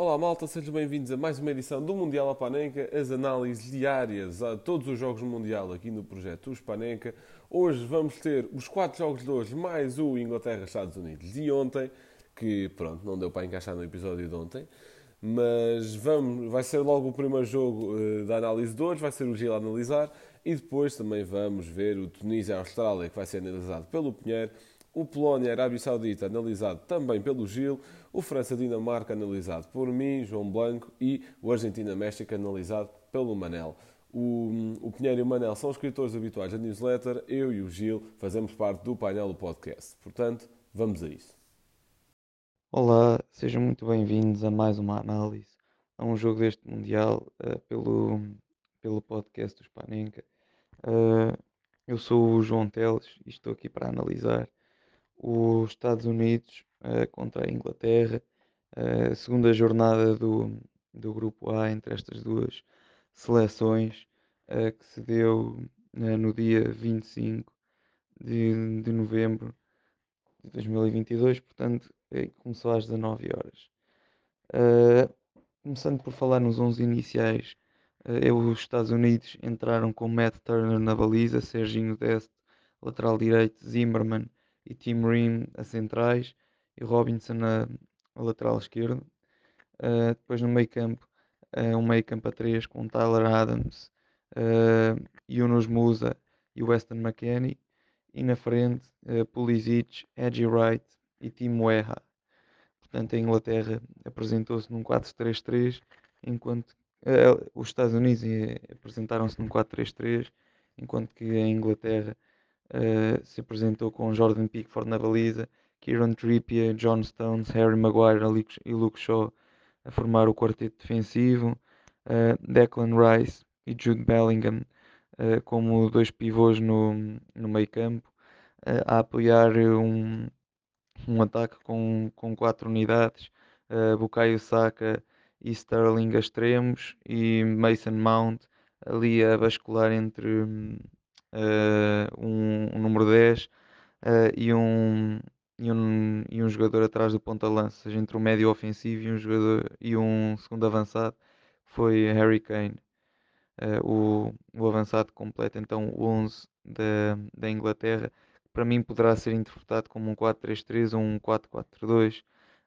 Olá malta, sejam bem-vindos a mais uma edição do Mundial Panenca, as análises diárias a todos os jogos do Mundial aqui no projeto Os Panenca. Hoje vamos ter os quatro jogos de hoje, mais o Inglaterra-Estados Unidos de ontem, que pronto, não deu para encaixar no episódio de ontem. Mas vamos, vai ser logo o primeiro jogo uh, da análise de hoje, vai ser o Gil a analisar, e depois também vamos ver o Tunísia-Austrália, que vai ser analisado pelo Pinheiro, o Polónia-Arábia Saudita, analisado também pelo Gil, o França-Dinamarca, analisado por mim, João Blanco, e o Argentina-México, analisado pelo Manel. O, o Pinheiro e o Manel são escritores habituais da newsletter, eu e o Gil fazemos parte do painel do podcast. Portanto, vamos a isso. Olá, sejam muito bem-vindos a mais uma análise a um jogo deste Mundial uh, pelo, pelo podcast do Spanenka. Uh, eu sou o João Teles e estou aqui para analisar os Estados Unidos contra a Inglaterra, a uh, segunda jornada do, do Grupo A entre estas duas seleções, uh, que se deu no dia 25 de, de novembro de 2022, portanto, começou às 19 horas. começando por falar nos 11 iniciais, os Estados Unidos entraram com Matt Turner na baliza, Serginho Dest, lateral direito, Zimmerman, e Tim Ream a centrais e Robinson a, a lateral esquerdo. Uh, depois no meio campo, uh, um meio campo a 3 com Tyler Adams, uh, Yunus Musa e Weston McKennie. E na frente, uh, Pulisic, Edgy Wright e Tim Weha. Portanto, a Inglaterra apresentou-se num 4-3-3, enquanto uh, os Estados Unidos apresentaram-se num 4-3-3, enquanto que a Inglaterra Uh, se apresentou com Jordan Pickford na baliza, Kieran Trippier, John Stones, Harry Maguire e Luke Shaw a formar o quarteto defensivo, uh, Declan Rice e Jude Bellingham uh, como dois pivôs no, no meio campo, a apoiar um, um ataque com, com quatro unidades, uh, Bukayo Saka e Sterling a extremos e Mason Mount ali a bascular entre uh, um, um, número 10 uh, eh, e, um, e, um, e um jogador atrás do ponta-lança, seja entre um médio ofensivo e um, jogador, e um segundo avançado, foi Harry Kane. Uh, o, o avançado completa então o 11 da, da Inglaterra, que para mim poderá ser interpretado como um 4-3-3 ou um 4-4-2,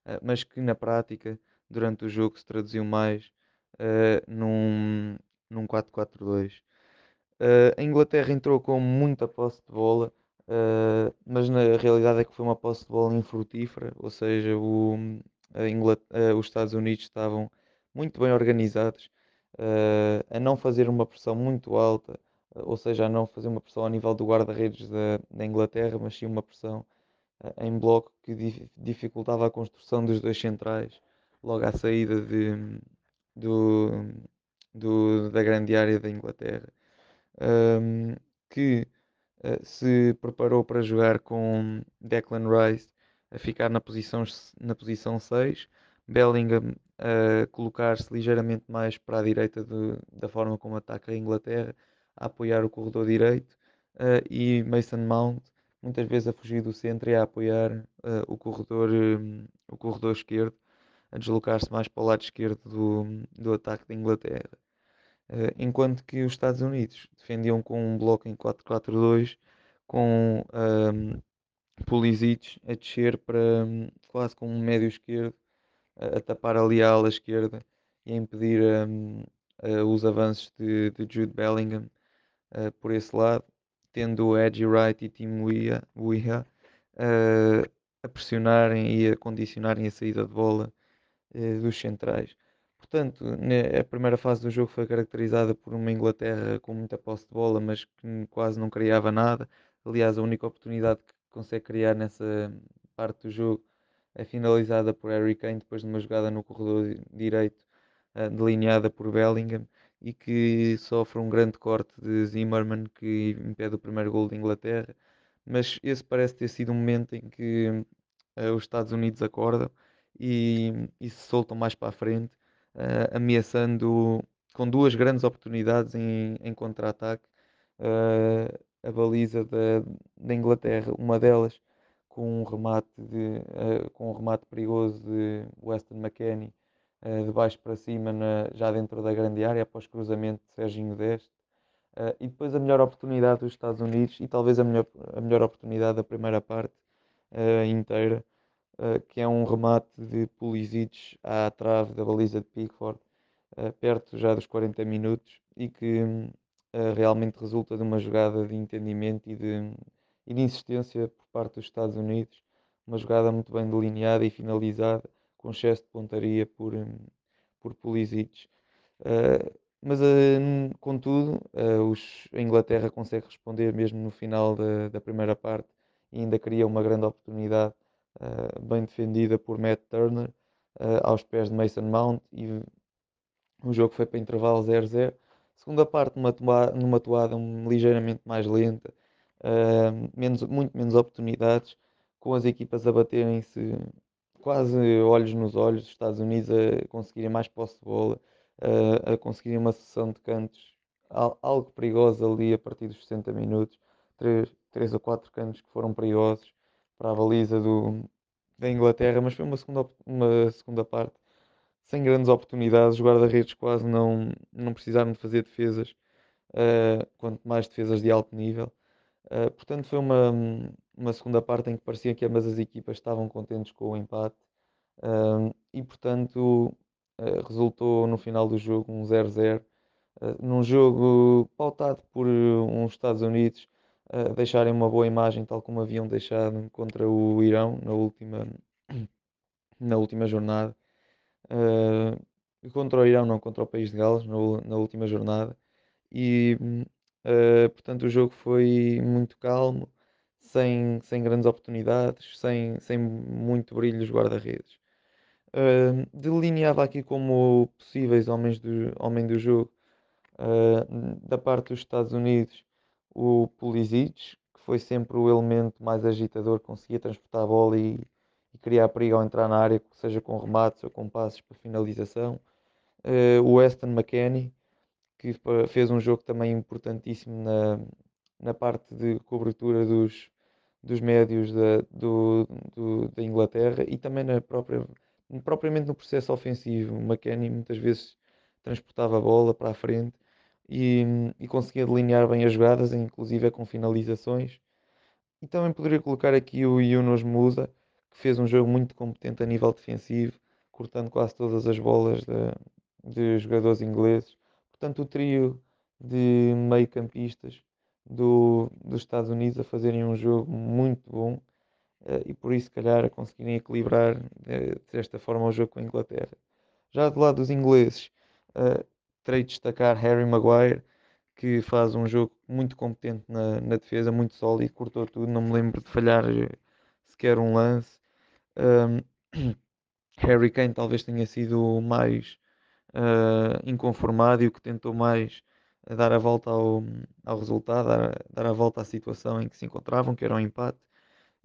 uh, mas que na prática, durante o jogo, se traduziu mais uh, num, num 4-4-2. Uh, a Inglaterra entrou com muita posse de bola, uh, mas na realidade é que foi uma posse de bola infrutífera, ou seja, o, uh, os Estados Unidos estavam muito bem organizados, a não fazer uma pressão muito alta, ou seja, a não fazer uma pressão ao nível do guarda-redes da, da, Inglaterra, mas sim uma pressão em bloco que dificultava a construção dos dois centrais logo à saída de, do, do, da grande área da Inglaterra. Que uh, se preparou para jogar com Declan Rice a ficar na posição, na posição 6, Bellingham a colocar-se ligeiramente mais para a direita de, da forma como ataca a Inglaterra, a apoiar o corredor direito, uh, e Mason Mount muitas vezes a fugir do centro e a apoiar uh, o, corredor, um, o corredor esquerdo, a deslocar-se mais para o lado esquerdo do, do ataque da Inglaterra. Eh, enquanto que os Estados Unidos defendiam com um bloco em 4-4-2 com um, Pulisic a descer para um, quase com um médio esquerdo a, a, tapar ali a ala esquerda e a impedir um, uh, os avanços de, de Jude Bellingham uh, por esse lado, tendo Edgy Wright e Tim Weah uh, a pressionarem e a condicionarem a saída de bola dos centrais. Portanto, a primeira fase do jogo foi caracterizada por uma Inglaterra com muita posse de bola, mas que quase não criava nada. Aliás, a única oportunidade que consegue criar nessa parte do jogo é finalizada por Harry Kane depois de uma jogada no corredor direito eh, delineada por Bellingham e que sofre um grande corte de Zimmerman que impede o primeiro gol da Inglaterra. Mas esse parece ter sido um momento em que uh, os Estados Unidos acordam e, e se soltam mais para a frente uh, ameaçando com duas grandes oportunidades em, em contra-ataque uh, a baliza da, da, Inglaterra. Uma delas com um remate, de, uh, com um remate perigoso de Weston McKennie de baixo para cima, na, já dentro da grande área, após cruzamento de Serginho Deste. E depois a melhor oportunidade dos Estados Unidos e talvez a melhor, a melhor oportunidade da primeira parte inteira, que é um remate de Pulisic à trave da baliza de Pickford, perto já dos 40 minutos, e que realmente resulta de uma jogada de entendimento e de, e de insistência por parte dos Estados Unidos uma jogada muito bem delineada e finalizada, com excesso de pontaria por, por Pulisic. Mas, contudo, os, a Inglaterra consegue responder mesmo no final da, da primeira parte e ainda cria uma grande oportunidade, bem defendida por Matt Turner, aos pés de Mason Mount. E o jogo foi para intervalo 0-0. Segunda parte, numa, numa toada um, ligeiramente mais lenta, menos, muito menos oportunidades com as equipas a baterem-se quase olhos nos olhos, os Estados Unidos a conseguirem mais posse de bola, a conseguirem uma sessão de cantos algo perigosa ali a partir dos 60 minutos, 3, 3 ou 4 cantos que foram perigosos para a baliza do, da Inglaterra, mas foi uma segunda, uma segunda parte sem grandes oportunidades, os guarda-redes quase não, não precisaram de fazer defesas, uh, quanto mais defesas de alto nível. Uh, portanto, foi uma, uma segunda parte em que parecia que ambas as equipas estavam contentes com o empate uh, e, portanto, uh, resultou no final do jogo um 0-0. num jogo pautado por uns Estados Unidos deixarem uma boa imagem, tal como haviam deixado contra o Irão na última, na última jornada. contra o Irão, não contra o país de Gales, na, na última jornada. E Uh, portanto, o jogo foi muito calmo, sem, sem grandes oportunidades, sem, sem muito brilho dos guarda-redes. Uh, delineava aqui como possíveis homens do, homem do jogo, uh, da parte dos Estados Unidos, o Pulisic, que foi sempre o elemento mais agitador, conseguia transportar a bola e, e criar perigo ao entrar na área, seja com remates ou com passos para finalização. Uh, o Weston McKennie, que fez um jogo também importantíssimo na, na parte de cobertura dos, dos médios da, do, do, da Inglaterra e também na própria, propriamente no processo ofensivo. O McKennie muitas vezes transportava a bola para a frente e, e conseguia delinear bem as jogadas, inclusive com finalizações. E também poderia colocar aqui o Yunus Musa, que fez um jogo muito competente a nível defensivo, cortando quase todas as bolas de, de jogadores ingleses portanto, o trio de meio-campistas do, dos Estados Unidos a fazerem um jogo muito bom uh, e por isso, se calhar, a conseguirem equilibrar uh, desta forma o jogo com a Inglaterra. Já do lado dos ingleses, uh, terei de destacar Harry Maguire, que faz um jogo muito competente na, na defesa, muito sólido, cortou tudo, não me lembro de falhar sequer um lance. Um, Harry Kane talvez tenha sido mais uh, inconformado e o que tentou mais dar a volta ao, ao resultado, dar, dar a volta à situação em que se encontravam, que era um empate.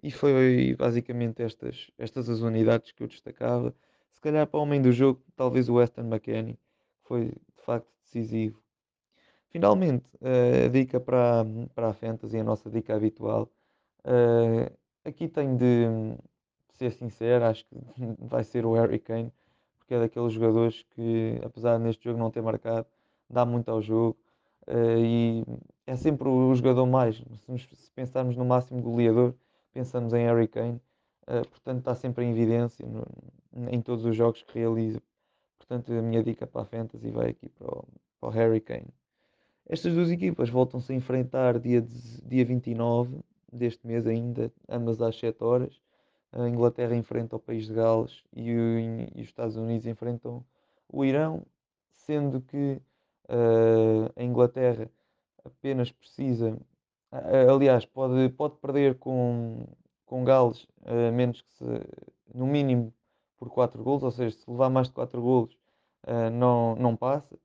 E foi basicamente estas, estas as unidades que eu destacava. Se calhar para o homem do jogo, talvez o Weston McKennie, foi facto decisivo. Finalmente, uh, a dica para, para a Fantasy, a nossa dica habitual. Uh, aqui tenho de, ser sincero, acho que vai ser o Harry Kane porque é daqueles jogadores que, apesar neste jogo não ter marcado, dá muito ao jogo uh, e é sempre o jogador mais. Se, pensarmos no máximo goleador, pensamos em Harry Kane, portanto está sempre em evidência em todos os jogos que realiza. Portanto, a minha dica para a Fantasy vai aqui para o, para o Harry Kane. Estas duas equipas voltam-se a enfrentar dia, dia 29 deste mês ainda, ambas às 7 horas a Inglaterra enfrenta o país de Gales e, o, e os Estados Unidos enfrentam o Irão, sendo que uh, a Inglaterra apenas precisa, uh, aliás, pode, pode perder com, com Gales, uh, menos que se, no mínimo por 4 golos, ou seja, se levar mais de 4 golos não, não passa.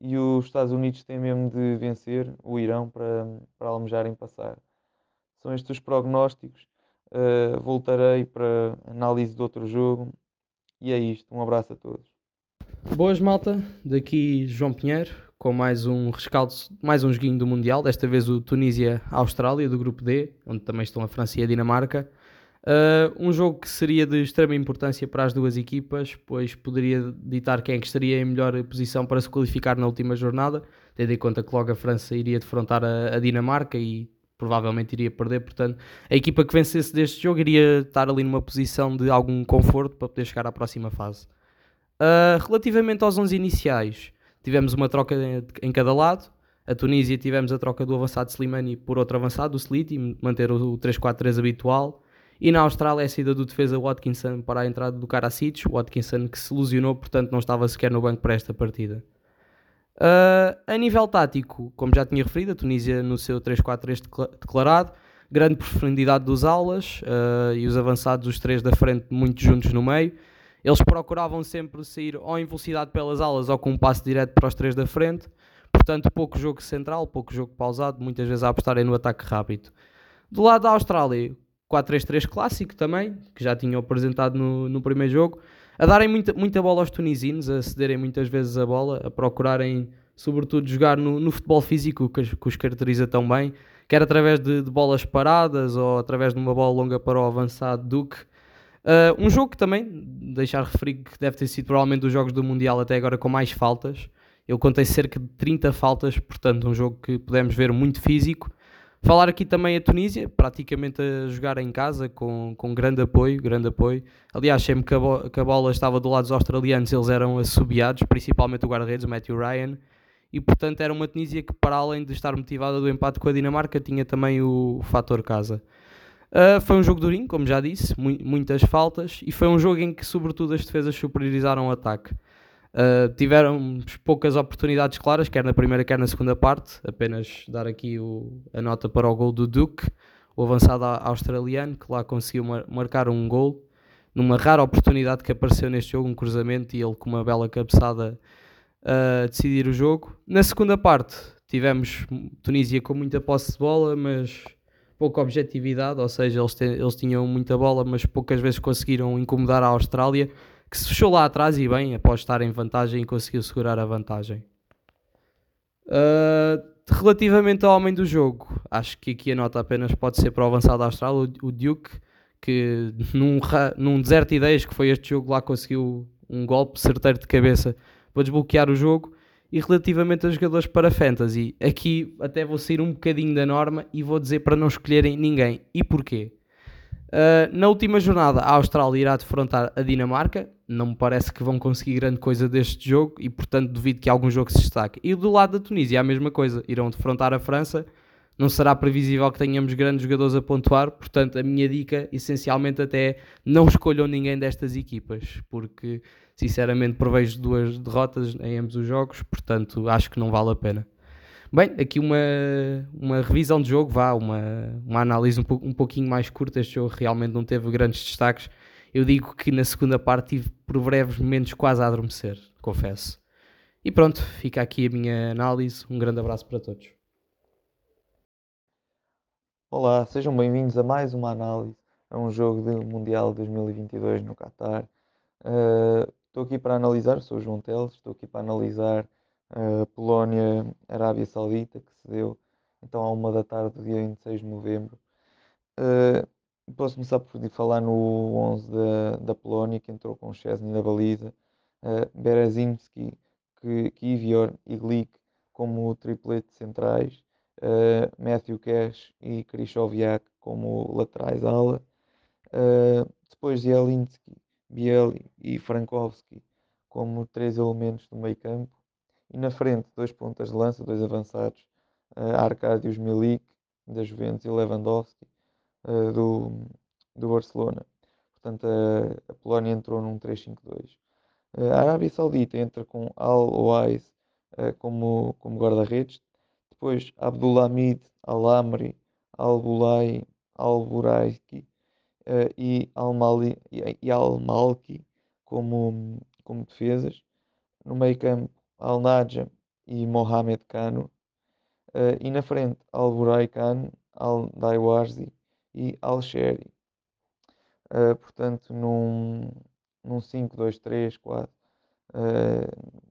E os Estados Unidos têm mesmo de vencer o Irão para, para almejarem passar. São estes os prognósticos. Uh, voltarei para análise de outro jogo. E é isto. Um abraço a todos. Boas, malta. Daqui João Pinheiro com mais um rescaldo, mais um joguinho do Mundial. Desta vez o Tunísia-Austrália do grupo D, onde também estão a França e a Dinamarca. Uh, um jogo que seria de extrema importância para as duas equipas, pois poderia ditar quem é que estaria em melhor posição para se qualificar na última jornada, tendo em conta que logo a França iria defrontar a, a Dinamarca e provavelmente iria perder. Portanto, a equipa que vencesse deste jogo iria estar ali numa posição de algum conforto para poder chegar à próxima fase. Uh, relativamente aos 11 iniciais, tivemos uma troca em cada lado. A Tunísia tivemos a troca do avançado Slimani por outro avançado, o Sliti, manter o 3-4-3 habitual. E na Austrália a saída do defesa Watkinson para a entrada do Karacic, Watkinson que se ilusionou, portanto não estava sequer no banco para esta partida. Uh, a nível tático, como já tinha referido, a Tunísia no seu 3-4-3 declarado, grande profundidade dos alas uh, e os avançados, os três da frente, muito juntos no meio. Eles procuravam sempre sair ou em velocidade pelas alas ou com um passe direto para os três da frente. Portanto, pouco jogo central, pouco jogo pausado, muitas vezes a apostarem no ataque rápido. Do lado da Austrália, 4-3-3 clássico também, que já tinham apresentado no, no primeiro jogo, a darem muita, muita bola aos tunisinos, a cederem muitas vezes a bola, a procurarem, sobretudo, jogar no, no futebol físico que, que, os caracteriza tão bem, quer através de, de, bolas paradas ou através de uma bola longa para o avançado Duque. Uh, um jogo que também, deixar referido que deve ter sido provavelmente dos jogos do Mundial até agora com mais faltas. Eu contei cerca de 30 faltas, portanto, um jogo que podemos ver muito físico Falar aqui também a Tunísia, praticamente a jogar em casa, com, com grande apoio, grande apoio. Aliás, sempre que a, bo que a bola estava do lado dos australianos, eles eram assobiados, principalmente o guarda-redes, o Matthew Ryan. E, portanto, era uma Tunísia que, para além de estar motivada do empate com a Dinamarca, tinha também o, fator casa. Uh, foi um jogo durinho, como já disse, mu muitas faltas, e foi um jogo em que, sobretudo, as defesas superiorizaram o ataque. Uh, tiveram poucas oportunidades claras, quer na primeira, quer na segunda parte. Apenas dar aqui o, a nota para o gol do Duke, o avançado australiano, que lá conseguiu mar marcar um gol numa rara oportunidade que apareceu neste jogo, um cruzamento e ele com uma bela cabeçada uh, decidir o jogo. Na segunda parte tivemos Tunísia com muita posse de bola, mas pouca objetividade, ou seja, eles, eles tinham muita bola, mas poucas vezes conseguiram incomodar a Austrália que se fechou lá atrás e bem, após estar em vantagem, conseguiu segurar a vantagem. Uh, relativamente ao homem do jogo, acho que aqui a nota apenas pode ser para o avançado austral, o, o Duke, que num, num deserto de ideias que foi este jogo lá conseguiu um golpe certeiro de cabeça para desbloquear o jogo. E relativamente aos jogadores para Fantasy, aqui até vou sair um bocadinho da norma e vou dizer para não escolherem ninguém. E porquê? Uh, na última jornada, a Austrália irá defrontar a Dinamarca. Não me parece que vão conseguir grande coisa deste jogo e, portanto, duvido que algum jogo se destaque. E do lado da Tunísia, a mesma coisa. Irão defrontar a França. Não será previsível que tenhamos grandes jogadores a pontuar. Portanto, a minha dica, essencialmente, até é não escolham ninguém destas equipas, porque, sinceramente, prevejo duas derrotas em ambos os jogos. Portanto, acho que não vale a pena. Bem, aqui uma, uma revisão de jogo, vá, uma, uma análise um, po, um pouquinho mais curta. Este jogo realmente não teve grandes destaques. Eu digo que na segunda parte tive por breves momentos quase a adormecer, confesso. E pronto, fica aqui a minha análise. Um grande abraço para todos. Olá, sejam bem-vindos a mais uma análise a um jogo do Mundial 2022 no Qatar. Uh, estou aqui para analisar, sou João Teles, estou aqui para analisar a Polónia, Arábia Saudita, que se deu então à uma da tarde do dia 26 de novembro. Uh, posso começar por falar no 11 da, da Polónia, que entrou com Chesney na baliza, uh, Berezimski, Kivior e Glick como triplete centrais, uh, Matthew Cash e Krychowiak como laterais ala, uh, depois Zielinski, Bieli e Frankowski como três elementos do meio campo, e na frente, dois pontas de lança, dois avançados, uh, Arcadius Milik, da Juventus, e Lewandowski, uh, do, do Barcelona. Portanto, a, a Polónia entrou num 3-5-2. Uh, a Arábia Saudita entra com Al-Owais uh, como, como guarda-redes. Depois, Abdulhamid Al-Amri, Al-Bulai, Al-Buraiki e Al-Malki como, como defesas. No meio campo, Al-Naja e Mohamed Kano. Uh, e na frente, Al-Burai Khan, Al-Daiwazi e Al-Sheri. Uh, portanto, num, num 5-2-3 quase. Uh,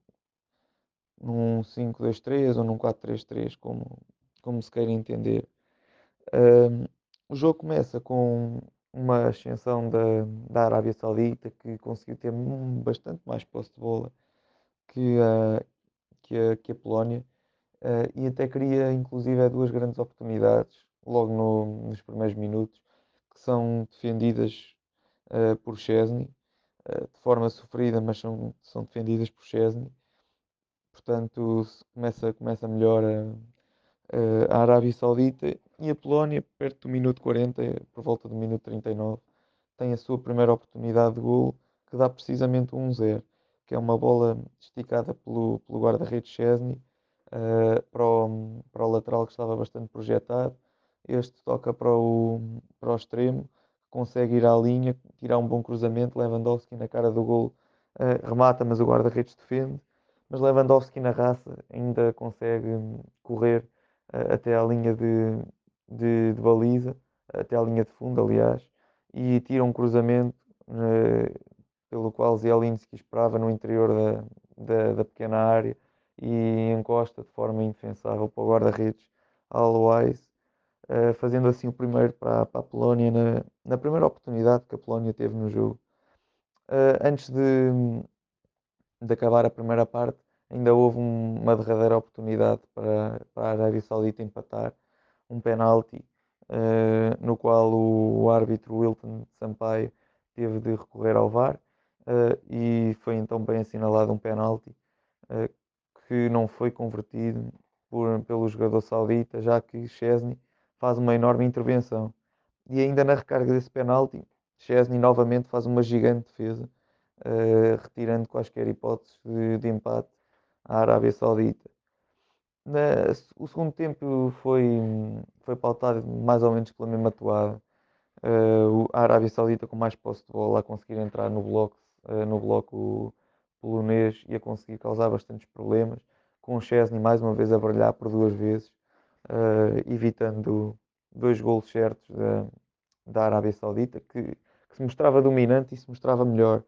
num 5-2-3 ou num 4-3-3, como, como se queira entender. Uh, o jogo começa com uma ascensão da, da Arábia Saudita que conseguiu ter bastante mais posse de bola que a, que a, que a Polónia uh, e até cria inclusive duas grandes oportunidades logo no, nos primeiros minutos que são defendidas uh, por Chesney de forma sofrida, mas são, são defendidas por Chesney. Portanto, começa, começa melhor a, a Arábia Saudita e a Polónia, perto do minuto 40, por volta do minuto 39, tem a sua primeira oportunidade de golo, que dá precisamente 1-0, que é uma bola esticada pelo, pelo guarda-redes Chesney uh, para, o, para o lateral que estava bastante projetado. Este toca para o, para o extremo, consegue ir à linha, tirar um bom cruzamento. Lewandowski na cara do gol uh, remata, mas o guarda-redes defende. Mas Lewandowski na raça ainda consegue correr uh, até à linha de, de, de, baliza, até à linha de fundo, aliás, e tira um cruzamento uh, pelo qual Zielinski esperava no interior da, da, da, pequena área e encosta de forma indefensável para o guarda-redes Alois uh, fazendo assim o primeiro para, para a Polónia na, na, primeira oportunidade que a Polónia teve no jogo. Uh, antes de, de acabar a primeira parte, ainda houve um, uma derradeira oportunidade para, para a Arábia Saudita empatar, um penalti, uh, no qual o, o, árbitro Wilton Sampaio teve de recorrer ao VAR e foi então bem assinalado um penalti que não foi convertido por, pelo jogador saudita, já que Chesney faz uma enorme intervenção. E ainda na recarga desse penalti, Chesney novamente faz uma gigante defesa, uh, retirando quaisquer hipóteses de, de, empate à Arábia Saudita. Na, o segundo tempo foi, foi pautado mais ou menos pela mesma toada. Uh, a Arábia Saudita com mais posse de bola a conseguir entrar no bloco, uh, no bloco polonês e a conseguir causar bastantes problemas, com o Chesney mais uma vez a brilhar por duas vezes evitando dois golos certos da, da Arábia Saudita, que, que, se mostrava dominante e se mostrava melhor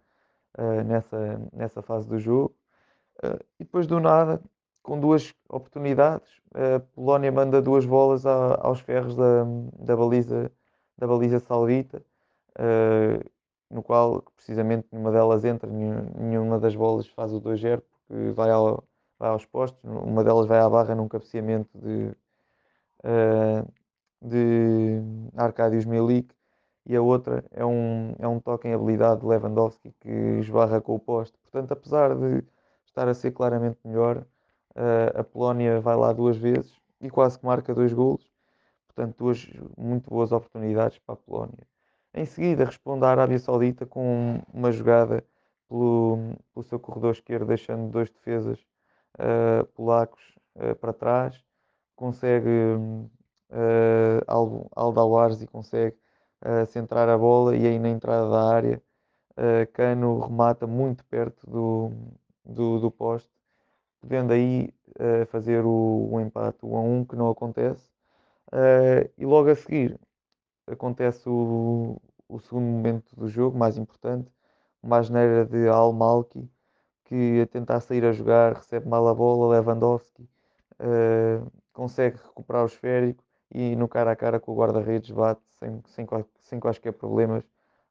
uh, nessa, nessa fase do jogo. Uh, e depois do nada, com duas oportunidades, a Polónia manda duas bolas a, aos ferros da, da, baliza, da baliza saudita, no qual precisamente nenhuma delas entra, nenhuma das bolas faz o 2-0, porque vai, ao, vai aos postos, uma delas vai à barra num cabeceamento de uh, de Arcadius Milik e a outra é um, é um toque em habilidade de Lewandowski que esbarra com o poste. Portanto, apesar de estar a ser claramente melhor, uh, a Polónia vai lá duas vezes e quase que marca dois golos. Portanto, duas muito boas oportunidades para a Polónia. Em seguida, responde a Arábia Saudita com uma jogada pelo, pelo seu corredor esquerdo, deixando dois defesas uh, polacos uh, para trás consegue uh, Aldawarzi consegue uh, centrar a bola e aí na entrada da área uh, Cano remata muito perto do, do, do poste, podendo aí uh, fazer o, o, empate 1 a 1 que não acontece. e logo a seguir acontece o, o segundo momento do jogo, mais importante, uma asneira de Al-Malki que a tentar sair a jogar recebe mal a bola, Lewandowski uh, consegue recuperar o esférico e no cara a cara com o guarda-redes bate sem, sem, sem quaisquer problemas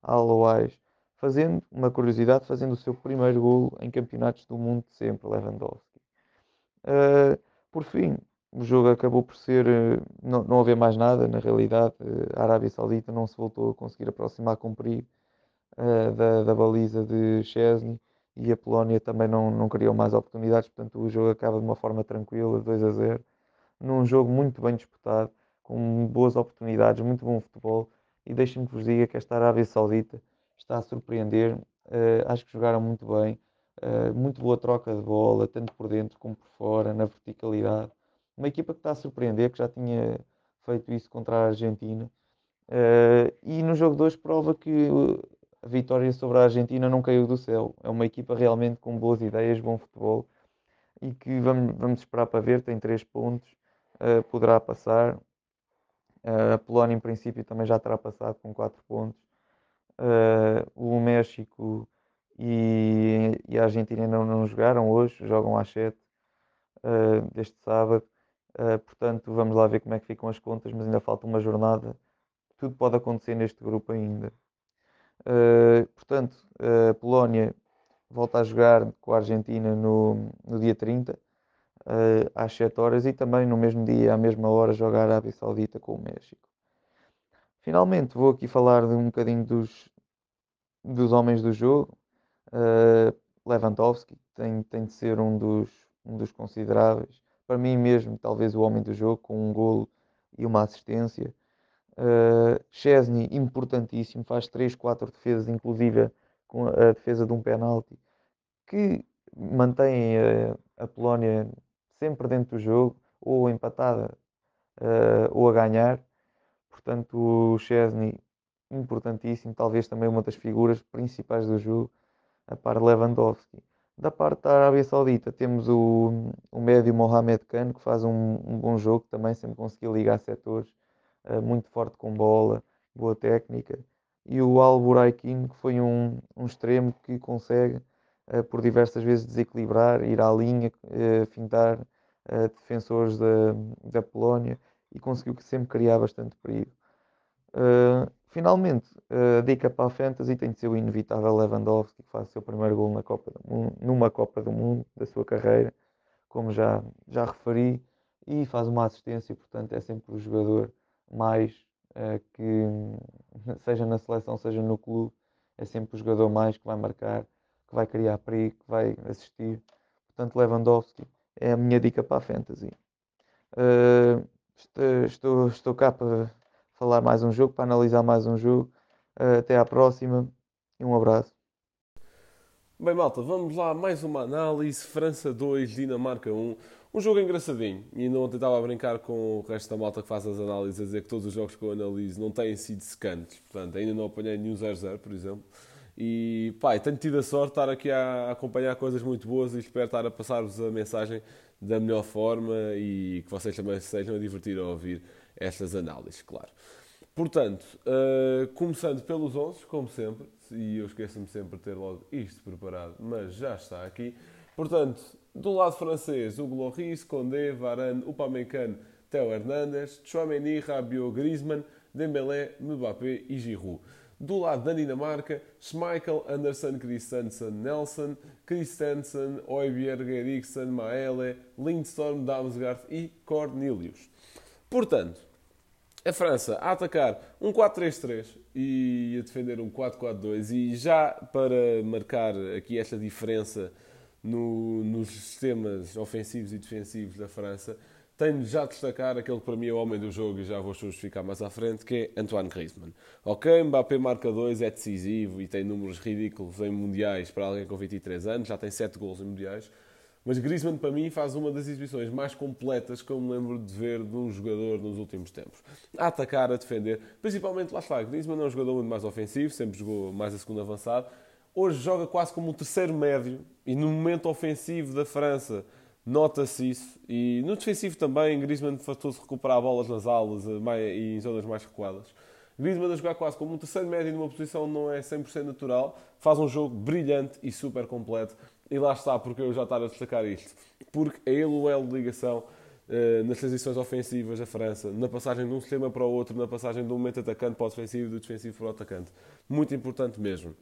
a Alois, fazendo, uma curiosidade, fazendo o seu primeiro golo em campeonatos do mundo de sempre, Lewandowski. Uh, por fim, o jogo acabou por ser, uh, não, não haver mais nada, na realidade, uh, a Arábia Saudita não se voltou a conseguir aproximar com perigo da, da baliza de Chesney e a Polónia também não, não criou mais oportunidades, portanto o jogo acaba de uma forma tranquila, 2 a 0 num jogo muito bem disputado, com boas oportunidades, muito bom futebol. E deixem-me que vos diga que esta Arábia Saudita está a surpreender. Uh, acho que jogaram muito bem, uh, muito boa troca de bola, tanto por dentro como por fora, na verticalidade. Uma equipa que está a surpreender, que já tinha feito isso contra a Argentina. Uh, e no jogo 2 prova que a vitória sobre a Argentina não caiu do céu. É uma equipa realmente com boas ideias, bom futebol e que vamos, vamos esperar para ver. Tem 3 pontos uh, poderá passar. Uh, a Polónia, em princípio, também já terá passado com 4 pontos. Uh, o México e, e, a Argentina não, não jogaram hoje, jogam às 7 deste sábado. portanto, vamos lá ver como é que ficam as contas, mas ainda falta uma jornada tudo pode acontecer neste grupo ainda. Portanto, a Polónia volta a jogar com a Argentina no, no dia 30, uh, às 7 horas, e também no mesmo dia, à mesma hora, joga a Arábia Saudita com o México. Finalmente, vou aqui falar de um bocadinho dos, dos homens do jogo. Uh, Lewandowski tem, tem de ser um dos, um dos consideráveis. Para mim mesmo, talvez o homem do jogo, com um golo e uma assistência. Uh, Chesney, importantíssimo, faz 3, 4 defesas, inclusive com a defesa de um penalti, que mantém a, a Polónia sempre dentro do jogo, ou empatada, uh, ou a ganhar. Portanto, o Chesney, importantíssimo, talvez também uma das figuras principais do jogo, a par Lewandowski. Da parte da Arábia Saudita temos o, o médio Mohamed Khan, que faz um, um bom jogo, também sempre conseguiu ligar setores, uh, muito forte com bola, boa técnica. E o Al Buraikin, que foi um, um extremo que consegue, por diversas vezes, desequilibrar, ir à linha, uh, fintar defensores da, da Polónia e conseguiu sempre criar bastante perigo. Finalmente, a dica para a Fantasy tem de ser o inevitável Lewandowski, que faz o seu primeiro gol na Copa Mundo, numa Copa do Mundo da sua carreira, como já, já referi, e faz uma assistência, portanto é sempre o jogador mais que, seja na seleção, seja no clube, é sempre o jogador mais que vai marcar, que vai criar perigo, que vai assistir. Portanto, Lewandowski é a minha dica para a Fantasy. Uh, estou, estou, cá para falar mais um jogo, para analisar mais um jogo. Uh, até à próxima e um abraço. Bem, malta, vamos lá, mais uma análise. França 2, Dinamarca 1. Um jogo engraçadinho. E ainda ontem estava a brincar com o resto da malta que faz as análises, a dizer que todos os jogos que eu analiso não têm sido secantes. Portanto, ainda não apanhei nenhum 0-0, por exemplo. E, pá, tenho tido a sorte de estar aqui a acompanhar coisas muito boas e espero estar a passar-vos a mensagem da melhor forma e que vocês também se sejam a divertir a ouvir estas análises, claro. Portanto, uh, começando pelos 11, como sempre, e eu esqueço-me sempre de ter logo isto preparado, mas já está aqui. Portanto, do lado francês, o Lloris, Condé, Varane, Upamecano, Theo Hernandes, Chouameni, Rabiot, Griezmann, Dembélé, Mbappé e Giroud. Do lado da Dinamarca, Schmeichel, Anderson, Christensen, Nelson, Christensen, Oibjerg, Eriksen, Maele, Lindstorm, Damsgaard e Cornelius. Portanto, a França a atacar um 4-3-3 e a defender um 4-4-2 e já para marcar aqui esta diferença no, nos sistemas ofensivos e defensivos da França, tenho já de destacar aquele que para mim é o homem do jogo e já vou justificar mais à frente, que é Antoine Griezmann. Ok, Mbappé marca 2, é decisivo e tem números ridículos em mundiais para alguém com 23 anos, já tem 7 gols em mundiais, mas Griezmann, para mim, faz uma das exibições mais completas que eu me lembro de ver de um jogador nos últimos tempos. A atacar, a defender, principalmente, lá está, Griezmann é um jogador muito mais ofensivo, sempre jogou mais a segunda avançado. Hoje joga quase como um terceiro médio e no momento ofensivo da França nota-se isso. E no defensivo também, Griezmann fartou-se recuperar bolas nas alas eh, e em zonas mais recuadas. Griezmann a jogar quase como um terceiro médio numa posição não é 100% natural, faz um jogo brilhante e super completo. E lá está, porque eu já estar a destacar isto. Porque é ele o elo de ligação uh, nas transições ofensivas da França, na passagem de um sistema para o outro, na passagem de um momento atacante para o defensivo e do defensivo para o atacante. Muito importante mesmo.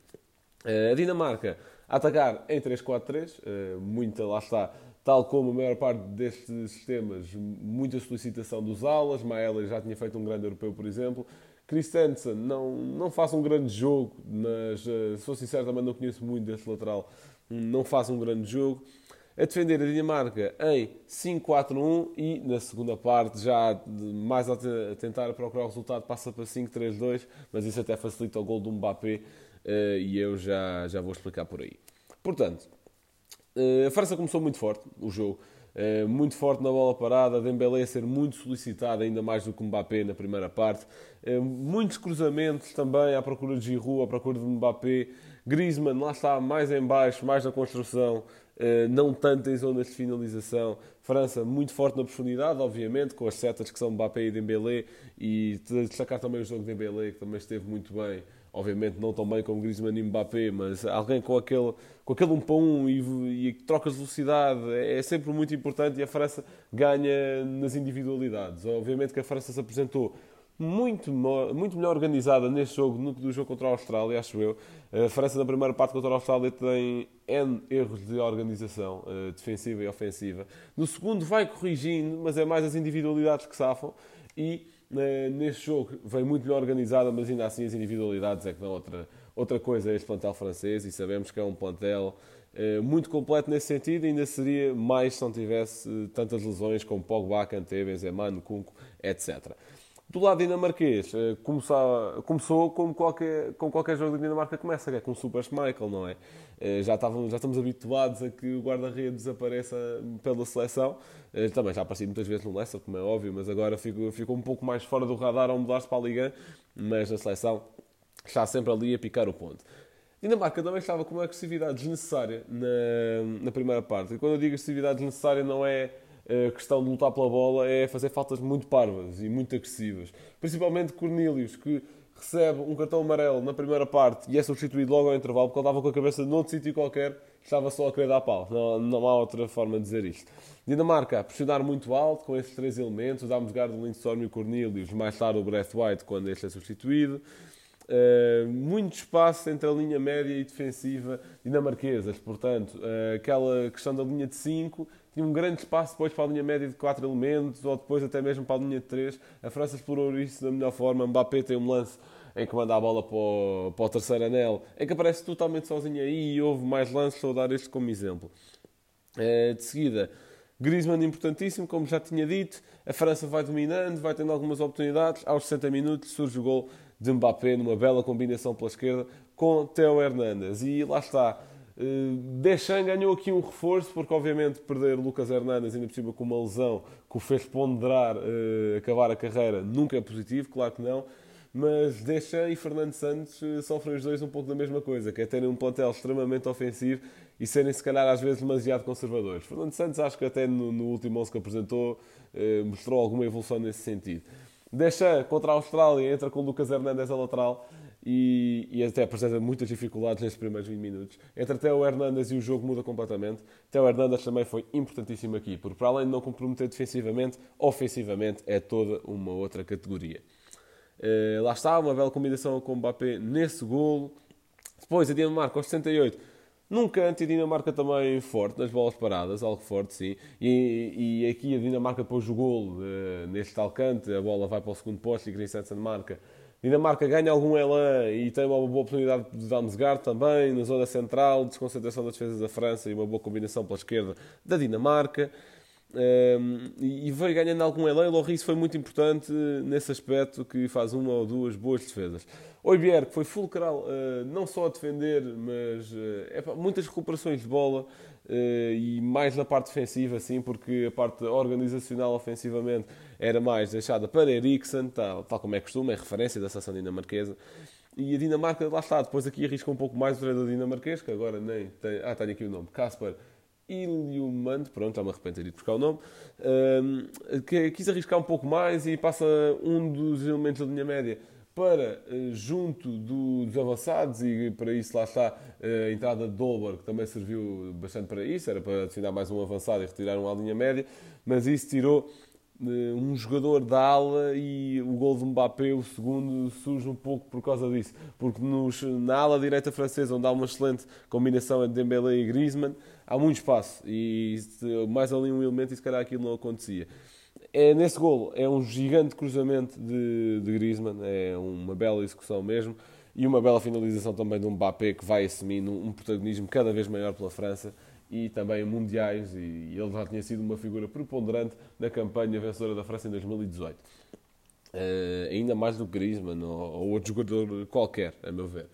Uh, a Dinamarca a atacar em 3-4-3, uh, eh, muita, lá está, tal como a maior parte destes sistemas, muita solicitação dos alas. Maela já tinha feito um grande europeu, por exemplo. Christensen não, não faz um grande jogo, mas sou sincero, também não conheço muito desse lateral não faz um grande jogo. A defender a Dinamarca em 5-4-1 e na segunda parte, já mais a tentar procurar o resultado, passa para 5-3-2, mas isso até facilita o gol do Mbappé eh, e eu já, já vou explicar por aí. Portanto, eh, a França começou muito forte o jogo, eh, muito forte na bola parada, Dembélé a ser muito solicitado, ainda mais do que Mbappé na primeira parte. Muitos cruzamentos também à procura de Giroud, à procura de Mbappé. Griezmann, lá está, mais em baixo, mais na construção, eh, não tanto em zonas de finalização. França, muito forte na profundidade, obviamente, com as setas que são Mbappé e Dembélé, e destacar também o jogo de Dembélé, que também esteve muito bem. Obviamente não tão bem como Griezmann e Mbappé, mas alguém com aquele, com aquele 1 para 1 e, e trocas de velocidade é sempre muito importante e a França ganha nas individualidades. Obviamente que a França se apresentou muito, muito melhor organizada neste jogo do que do jogo contra a Austrália, acho eu. A França, na primeira parte contra a Austrália, tem N erros de organização uh, defensiva e ofensiva. No segundo, vai corrigindo, mas é mais as individualidades que safam. E neste jogo, vem muito melhor organizada, mas ainda assim as individualidades é que dão outra, outra coisa a este plantel francês. E sabemos que é um plantel uh, muito completo nesse sentido. Ainda seria mais se não tivesse tantas lesões como Pogba, Kanté, Benzema, Nkunku, etc. Do lado dinamarquês, eh, começou, começou como qualquer, com qualquer jogo da Dinamarca começa, que é com o Super Schmeichel, não é? Eh, já, estavam, já estamos habituados a que o guarda-redes desapareça pela seleção. Eh, também já apareci muitas vezes no Leicester, como é óbvio, mas agora ficou, ficou um pouco mais fora do radar ao mudar-se para a Liga, mas a seleção está sempre ali a picar o ponto. Dinamarca também estava com uma agressividade desnecessária na, na primeira parte. E quando eu digo agressividade desnecessária, não é a questão de lutar pela bola é fazer faltas muito parvas e muito agressivas. Principalmente Cornelius, que recebe um cartão amarelo na primeira parte e é substituído logo ao intervalo porque ele estava com a cabeça noutro sítio qualquer, estava só a querer dar pau. Não, não há outra forma de dizer isto. Dinamarca pressionar muito alto com estes três elementos, Damsgaard, o Lindstrom e o Cornelius, mais tarde o White quando este é substituído. Uh, muito espaço entre a linha média e defensiva dinamarquesas, portanto, uh, aquela questão da linha de 5 tinha um grande espaço depois para a linha média de 4 elementos, ou depois até mesmo para a linha de 3. A França explorou isso da melhor forma. Mbappé tem um lance em que manda a bola para o, para o terceiro anel, em que aparece totalmente sozinho aí e houve mais lances, a dar este como exemplo. É, de seguida, Griezmann importantíssimo, como já tinha dito, a França vai dominando, vai tendo algumas oportunidades, aos 60 minutos surge o gol de Mbappé numa bela combinação pela esquerda com Theo Hernandes e lá está, Deschamps ganhou aqui um reforço, porque obviamente perder Lucas Hernandes, ainda por cima com uma lesão que o fez ponderar uh, acabar a carreira, nunca é positivo, claro que não. Mas Deschamps e Fernando Santos uh, sofrem os dois um pouco da mesma coisa, que é terem um plantel extremamente ofensivo e serem, se calhar, às vezes demasiado conservadores. Fernando Santos, acho que até no, no último 11 que apresentou, mostrou alguma evolução nesse sentido. Deschamps contra a Austrália entra com Lucas Hernandes a lateral e, e até apresenta muitas dificuldades nestes primeiros 20 minutos. Entre Theo Hernandes e o jogo muda completamente. Theo Hernandes também foi importantíssimo aqui, porque para além de não comprometer defensivamente, ofensivamente é toda uma outra categoria. Uh, lá está, uma bela combinação com o Mbappé nesse golo. Depois a Dinamarca aos 68 num canto e a Dinamarca também forte, nas bolas paradas, algo forte, sim. E, e aqui a Dinamarca depois o golo uh, neste tal canto, a bola vai para o segundo posto e Christensen marca Dinamarca ganha algum elan e tem uma boa oportunidade de Damsgaard também, na zona central, desconcentração das defesas da França e uma boa combinação pela esquerda da Dinamarca. Um, e veio ganhando algum elan. Loris foi muito importante nesse aspecto, que faz uma ou duas boas defesas. Oibier, que foi fulcral, uh, não só a defender, mas uh, muitas recuperações de bola e mais na parte defensiva, sim, porque a parte organizacional ofensivamente era mais deixada para Eriksen, tal, tal como é costume, é referência da seleção dinamarquesa. E a Dinamarca, lá está, depois aqui arrisca um pouco mais o treinador dinamarquês, que agora nem tem. Ah, tenho aqui o nome, Casper Ilhumand, pronto, já me arrependo de buscar o nome, um, que quis arriscar um pouco mais e passa um dos elementos da linha média para eh, junto dos avançados e para isso lá está eh, a entrada de Dolber, que também serviu bastante para isso, era para adicionar mais um avançado e retirar uma linha média, mas isso tirou eh, um jogador da ala e o gol de Mbappé, o segundo, surge um pouco por causa disso, porque nos, na ala direita francesa, onde há uma excelente combinação entre Dembélé e Griezmann, há muito espaço e mais ali um elemento e se calhar aquilo não acontecia é, nesse golo é um gigante cruzamento de, de Griezmann, é uma bela execução mesmo e uma bela finalização também de um Mbappé que vai assumindo um protagonismo cada vez maior pela França e também mundiais e, ele já tinha sido uma figura preponderante na campanha vencedora da França em 2018. Uh, eh, ainda mais do que Griezmann ou, ou outro jogador qualquer, a meu ver.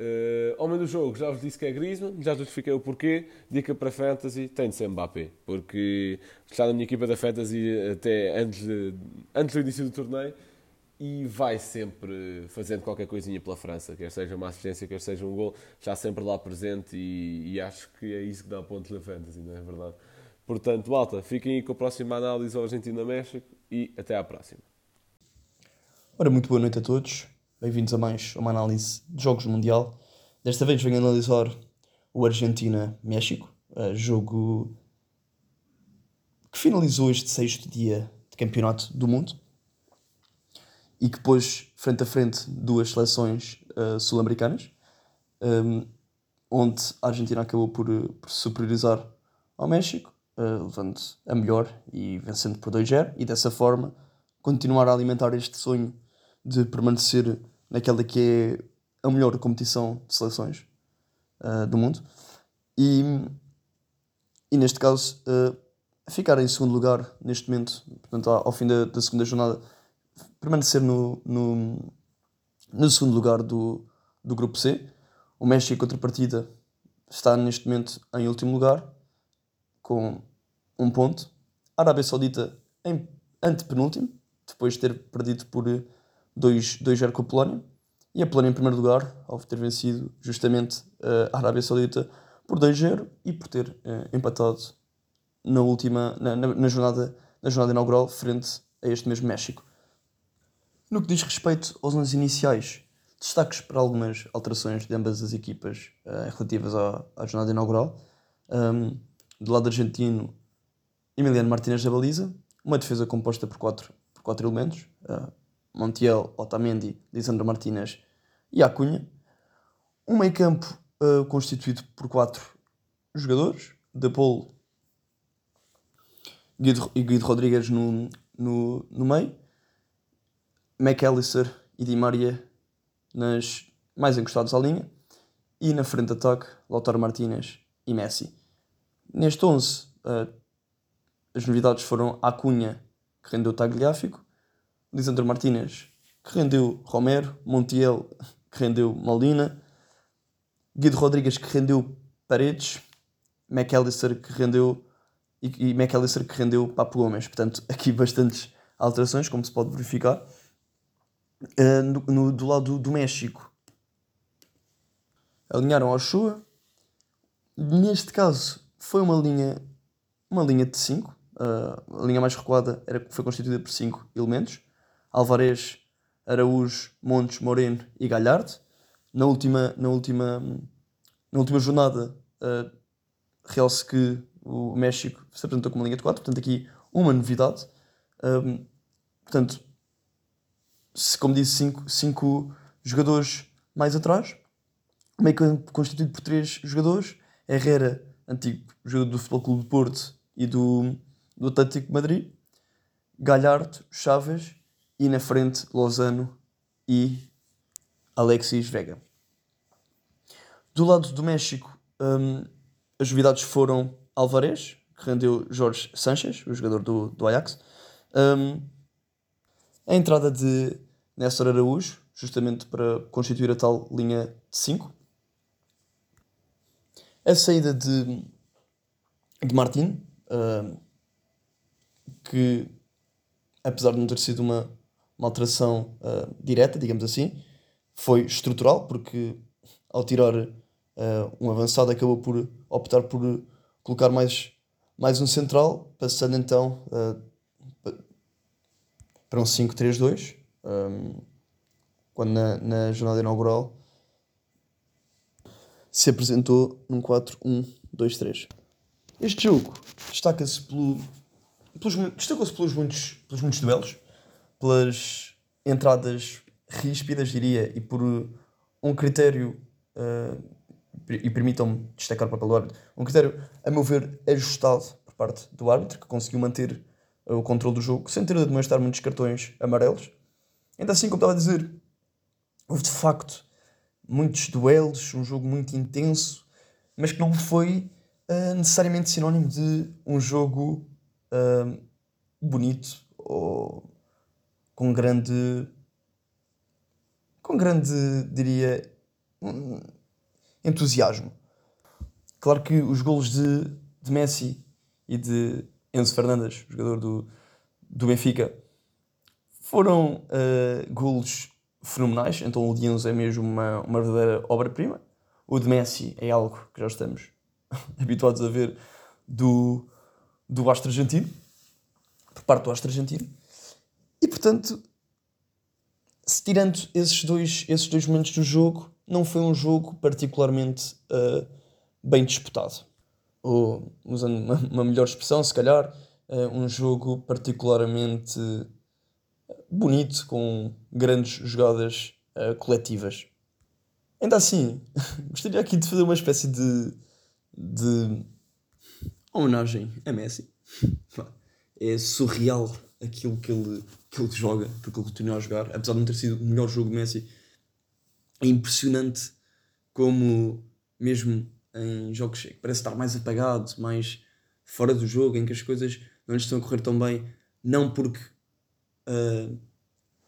Uh, homem do jogo, já vos disse que é Griezmann, já justifiquei o porquê. Dica para Fantasy, tem de ser Mbappé, porque está na minha equipa da Fantasy até antes, de, antes do início do torneio e vai sempre fazendo qualquer coisinha pela França, quer seja uma assistência, quer seja um gol, está sempre lá presente e, e acho que é isso que dá pontos na Fantasy, não é verdade? Portanto, malta, fiquem aí com a próxima análise ao Argentina-México e até à próxima. Ora, muito boa noite a todos. Bem-vindos a mais uma análise de jogos Mundial. Desta vez venho analisar o Argentina-México, jogo que finalizou este sexto dia de campeonato do mundo. e que pôs frente a frente duas seleções uh, sul-americanas, um, onde a Argentina acabou por, por superiorizar ao México, uh, levando a melhor e vencendo por 2-0, e dessa forma continuar a alimentar este sonho de permanecer naquela que é a melhor competição de seleções uh, do mundo. E, e neste caso, uh, ficar em segundo lugar neste momento, portanto, ao fim da, da segunda jornada, permanecer no, no, no, segundo lugar do, do grupo C. O México, em contrapartida, está neste momento em último lugar, com um ponto. A Arábia Saudita em antepenúltimo, depois de ter perdido por 2-0 com a Polónia. E a Polónia em primeiro lugar, ao ter vencido justamente a Arábia Saudita por 2-0 e por ter uh, empatado na última na, na, na, jornada, na jornada inaugural frente a este mesmo México. No que diz respeito aos anos iniciais, destaques para algumas alterações de ambas as equipas uh, relativas à, à, jornada inaugural. Um, do lado argentino, Emiliano Martínez da baliza, uma defesa composta por quatro, por quatro elementos, uh, Montiel, Otamendi, Lisandro Martínez e Acunha. Um meio campo uh, constituído por quatro jogadores, De Paul e Guido Rodrigues no, no, no meio, McAllister e Di Maria nas mais encostados à linha, e na frente de ataque, Lautaro Martínez e Messi. Neste 11, uh, as novidades foram Acunha, que rendeu Tagliafico, Lisandro Martínez, que rendeu Romero, Montiel, que rendeu Molina, Guido Rodrigues, que rendeu Paredes, McAllister, que rendeu e, McAllister, que rendeu Papo Gomes. Portanto, aqui bastantes alterações, como se pode verificar. Uh, no, no, do lado do, México, alinharam ao Shua. Neste caso, foi uma linha, uma linha de 5. Uh, a linha mais recuada era, foi constituída por 5 elementos. Alvarez, Araújo, Montes, Moreno e Galhardo. Na última, na última, na última jornada, uh, que o México se apresentou com uma linha de 4, portanto, aqui uma novidade. Um, portanto, se, como disse, 5 cinco, cinco jogadores mais atrás, meio constituído por 3 jogadores: Herrera, antigo jogador do Futebol Clube de Porto e do, do Atlético de Madrid, Galhardo, Chaves e na frente Lozano e Alexis Vega. Do lado do México, um, as novidades foram Alvarez, que rendeu Jorge Sanchez, o jogador do, do Ajax. Um, a entrada de Néstor Araújo, justamente para constituir a tal linha de 5. A saída de, de Martin, uh, que apesar de não ter sido uma, uma alteração uh, direta, digamos assim, foi estrutural, porque ao tirar uh, um avançado acabou por optar por colocar mais, mais um central, passando então uh, para um 5-3-2, um, quando na, na jornada inaugural se apresentou num 4-1-2-3. Este jogo destaca-se pelo, pelos, destacou-se pelos muitos, pelos muitos duelos, pelas entradas ríspidas, diria, e por um critério, uh, e permitam-me destacar o papel do árbitro, um critério, a meu ver, ajustado por parte do árbitro, que conseguiu manter uh, o controle do jogo, sem ter de demonstrar muitos cartões amarelos. Ainda assim, como estava a dizer, houve de facto muitos duelos, um jogo muito intenso, mas que não foi uh, necessariamente sinónimo de um jogo bonito ou com grande. com grande, diria, entusiasmo. Claro que os golos de, de Messi e de Enzo Fernandes, jogador do, do Benfica, foram uh, golos fenomenais. Então o de Enzo é mesmo uma, uma verdadeira obra-prima. O de Messi é algo que já estamos habituados a ver do, do Astro Argentino, por parte do Astro Argentino. Portanto, se tirando esses dois, esses dois momentos do jogo, não foi um jogo particularmente uh, bem disputado. Ou, usando uma, uma melhor expressão, se calhar, uh, um jogo particularmente bonito, com grandes jogadas uh, coletivas. Ainda assim, gostaria aqui de fazer uma espécie de, de homenagem a Messi. É surreal aquilo que ele, que ele joga, porque ele continua a jogar, apesar de não ter sido o melhor jogo de Messi. É impressionante como, mesmo em jogos que parece estar mais apagado, mais fora do jogo, em que as coisas não lhe estão a correr tão bem, não porque uh,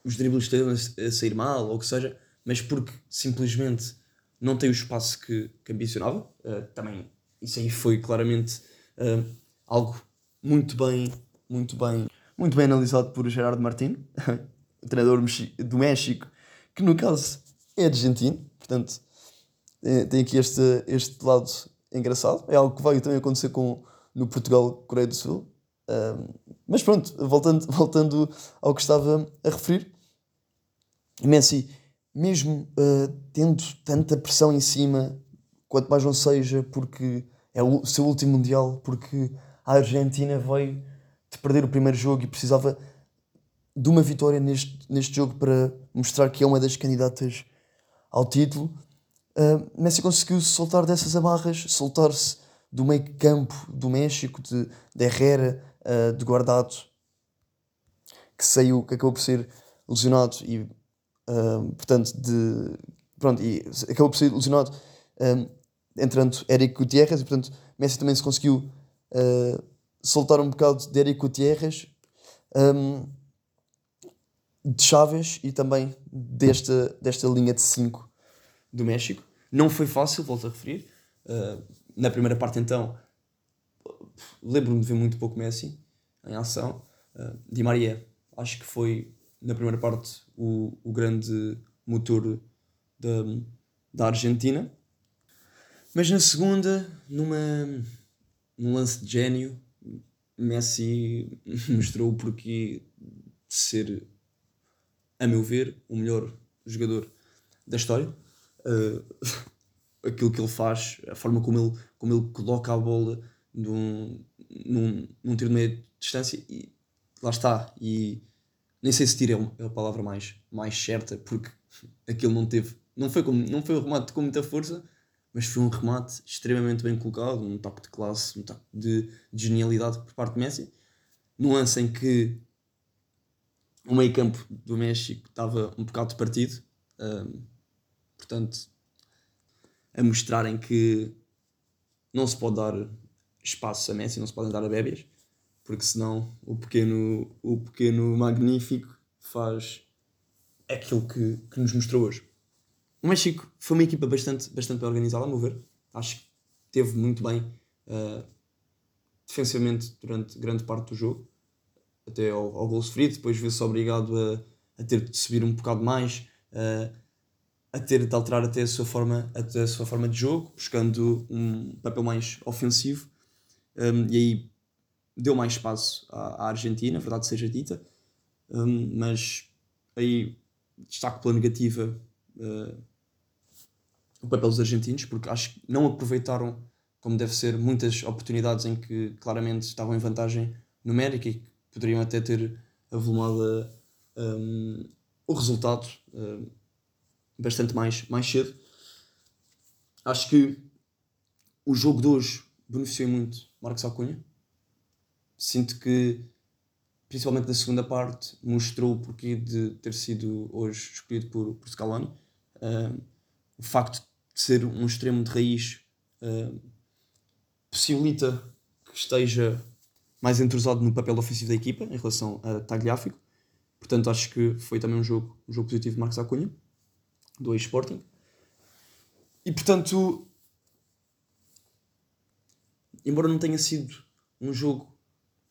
os dribles estão a sair mal ou o que seja, mas porque simplesmente não tem o espaço que, que ambicionava. Uh, também isso aí foi claramente uh, algo muito bem, muito bem, muito bem analisado por Gerardo Martino, treinador do México, que no caso é argentino, portanto tem aqui este, este lado engraçado. É algo que vai também acontecer com, no Portugal-Coreia do Sul. Uh, mas pronto, voltando, voltando ao que estava a referir, Messi, mesmo uh, tendo tanta pressão em cima, quanto mais não seja, porque é o seu último Mundial, porque a Argentina veio de perder o primeiro jogo e precisava de uma vitória neste, neste jogo para mostrar que é uma das candidatas ao título. Uh, Messi conseguiu soltar dessas amarras, soltar-se do meio campo do México, de, de Herrera, uh, de Guardado, que saiu, que acabou por ser lesionado e, uh, portanto, de, pronto, e acabou por ser lesionado entrando Eric Gutierrez e, portanto, Messi também se conseguiu soltar um bocado de Eric Gutierrez, um, de Chaves e também desta, desta linha de 5 do México. Não foi fácil, volto a referir. Uh, na primeira parte, então, lembro-me de ver muito pouco Messi em ação. Uh, Di Maria, acho que foi, na primeira parte, o, o grande motor da, da Argentina. Mas na segunda, numa, num lance de gênio, Messi mostrou o porquê de ser, a meu ver, o melhor jogador da história uh, aquilo que ele faz, a forma como ele, como ele coloca a bola num, num, num tiro de meia distância e lá está. E nem sei se tiro é, é a palavra mais, mais certa, porque aquilo não teve. Não foi, como, não foi um remate com muita força, mas foi um remate extremamente bem colocado, um toque de classe, um toque de, de genialidade por parte de Messi. Num lance em que o meio campo do México estava um bocado partido, um, portanto, a mostrarem que não se pode dar espaço a Messi, não se podem dar a bébias, porque senão o pequeno, o pequeno magnífico faz aquilo que, que nos mostrou hoje. O México foi uma equipa bastante, bastante bem organizada, a meu ver. Acho que teve muito bem uh, defensivamente durante grande parte do jogo, até ao, ao gol sofrido. Depois viu-se obrigado a, a ter de subir um bocado mais. Uh, a ter de alterar até a sua forma, até a sua forma de jogo, buscando um papel mais ofensivo. Um, e aí deu mais espaço à, à Argentina, verdade seja dita. Um, mas aí destaco pela negativa uh, o papel dos argentinos, porque acho que não aproveitaram como deve ser muitas oportunidades em que claramente estavam em vantagem numérica e que poderiam até ter avolumado um, o resultado. Um, bastante mais, mais cedo. Acho que o jogo de hoje beneficiou muito Marcos Acunha. Sinto que, principalmente na segunda parte, mostrou o porquê de ter sido hoje escolhido por, por Scaloni. Uh, o facto de ser um extremo de raiz uh, possibilita que esteja mais entrosado no papel ofensivo da equipa em relação a Tagliafico. Portanto, acho que foi também um jogo, um jogo positivo de Marcos Acunha do Sporting. E portanto, embora não tenha sido um jogo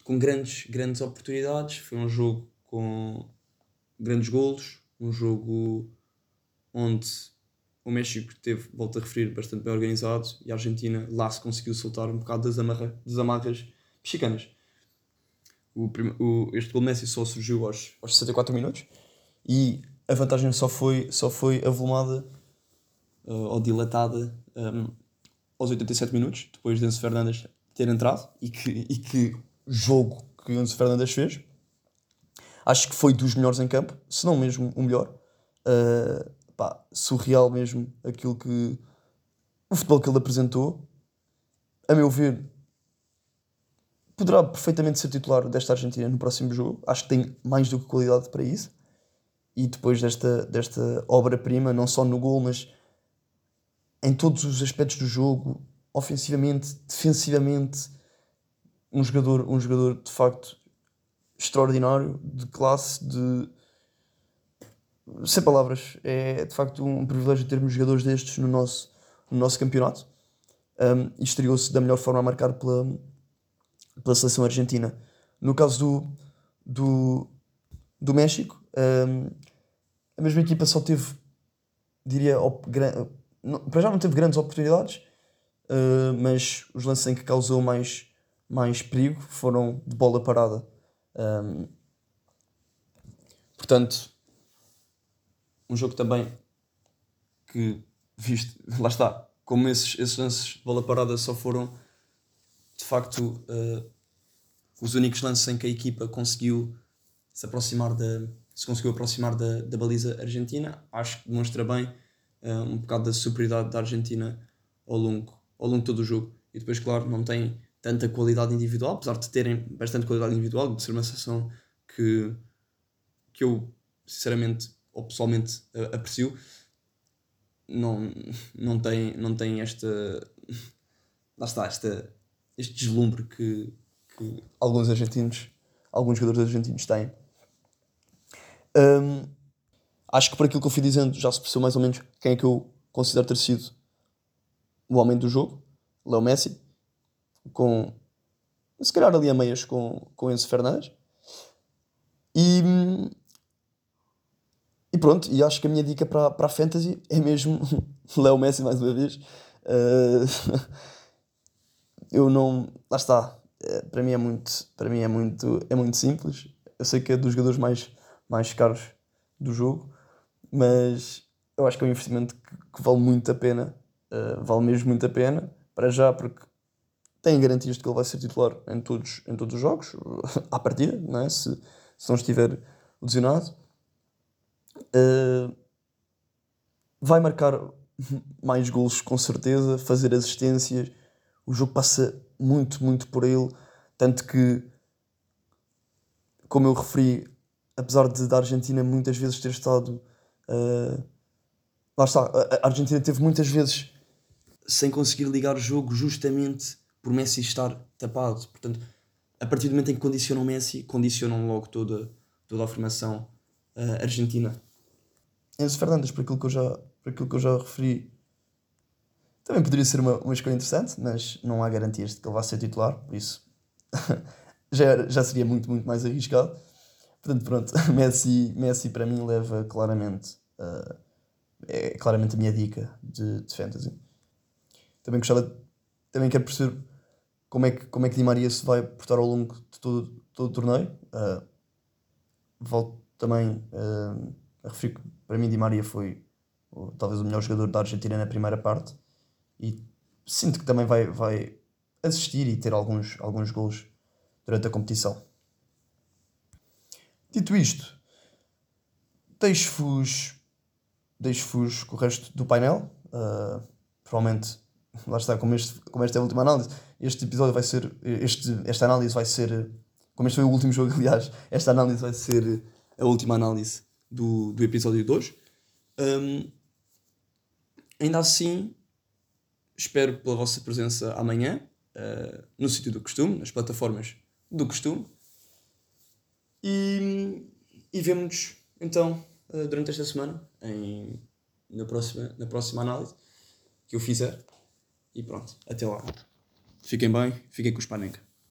com grandes, grandes oportunidades, foi um jogo com grandes golos, um jogo onde o México teve, volto a referir, bastante bem organizado e a Argentina lá se conseguiu soltar um bocado das, amarra, das amarras mexicanas. O, o, este gol Messi só surgiu aos, aos 64 minutos e a vantagem só foi, só foi avolumada uh, ou dilatada um, aos 87 minutos, depois de Enzo Fernandes ter entrado e que, e que jogo que Enzo Fernandes fez. Acho que foi dos melhores em campo, se não mesmo o melhor. Uh, pá, surreal mesmo aquilo que. o futebol que ele apresentou. A meu ver, poderá perfeitamente ser titular desta Argentina no próximo jogo. Acho que tem mais do que qualidade para isso. E depois desta, desta obra-prima, não só no gol, mas em todos os aspectos do jogo, ofensivamente, defensivamente, um jogador, um jogador de facto extraordinário, de classe, de. Sem palavras, é de facto um privilégio termos jogadores destes no nosso, no nosso campeonato. Um, e estreou-se da melhor forma a marcar pela, pela seleção argentina. No caso do, do, do México, um, a mesma equipa só teve, diria, para já não teve grandes oportunidades, uh, mas os lances em que causou mais, mais perigo foram de bola parada. Um, portanto, um jogo também que, visto, lá está, como esses, esses lances de bola parada só foram de facto uh, os únicos lances em que a equipa conseguiu se aproximar da se conseguiu aproximar da, da baliza argentina. Acho que demonstra bem uh, um bocado da superioridade da Argentina ao longo, ao longo de todo o jogo. E depois claro não tem tanta qualidade individual apesar de terem bastante qualidade individual de ser uma seleção que que eu sinceramente ou pessoalmente uh, aprecio não, não tem não tem esta lá está esta este deslumbre que, que alguns argentinos, alguns jogadores argentinos têm. Um, acho que por aquilo que eu fui dizendo já se percebeu mais ou menos quem é que eu considero ter sido o homem do jogo, Leo Messi, com se calhar ali a meias com, com Enzo Fernandes. E, e pronto, e acho que a minha dica para, para a Fantasy é mesmo Leo Messi mais uma vez. Uh, eu não. Lá está. É, para mim é muito. Para mim é muito. É muito simples. Eu sei que é dos jogadores mais, mais caros do jogo, mas eu acho que é um investimento que, que vale muito a pena. Uh, vale mesmo muito a pena. Para já, porque tem garantias de que ele vai ser titular em todos, em todos os jogos, à partida, não é? se, se não estiver lesionado. Uh, vai marcar mais golos com certeza, fazer assistências, o jogo passa muito, muito por ele. Tanto que, como eu referi, apesar de da Argentina muitas vezes ter estado. Uh, lá está, a Argentina teve muitas vezes sem conseguir ligar o jogo justamente por Messi estar tapado. Portanto, a partir do momento em que condicionam Messi, condicionam logo toda, toda a formação uh, argentina. Enzo Fernandes, por aquilo que eu já, por aquilo que eu já referi, também poderia ser uma, uma escolha interessante, mas não há garantias de que ele vá ser titular, por isso já, já seria muito, muito mais arriscado. Portanto, pronto, Messi, Messi para mim leva claramente, uh, é claramente a minha dica de, de fantasy. Também gostava, também quero perceber como é que, como é que Di Maria se vai portar ao longo de todo, todo o torneio. Uh, volto também uh, a referir que para mim Di Maria foi talvez o melhor jogador da Argentina na primeira parte e sinto que também vai, vai assistir e ter alguns, alguns gols durante a competição. Dito isto, deixo-vos deixo-vos com o resto do painel. Uh, provavelmente, lá está, como, este, como esta é a última análise, este episódio vai ser, este, esta análise vai ser, como este foi o último jogo, aliás, esta análise vai ser a última análise do, do episódio 2. Um, ainda assim, Espero pela vossa presença amanhã, uh, no sítio do costume, nas plataformas do costume. E, e vemo-nos então uh, durante esta semana, em, na, próxima, na próxima análise que eu fizer. E pronto, até lá. Fiquem bem, fiquem com os Panenka.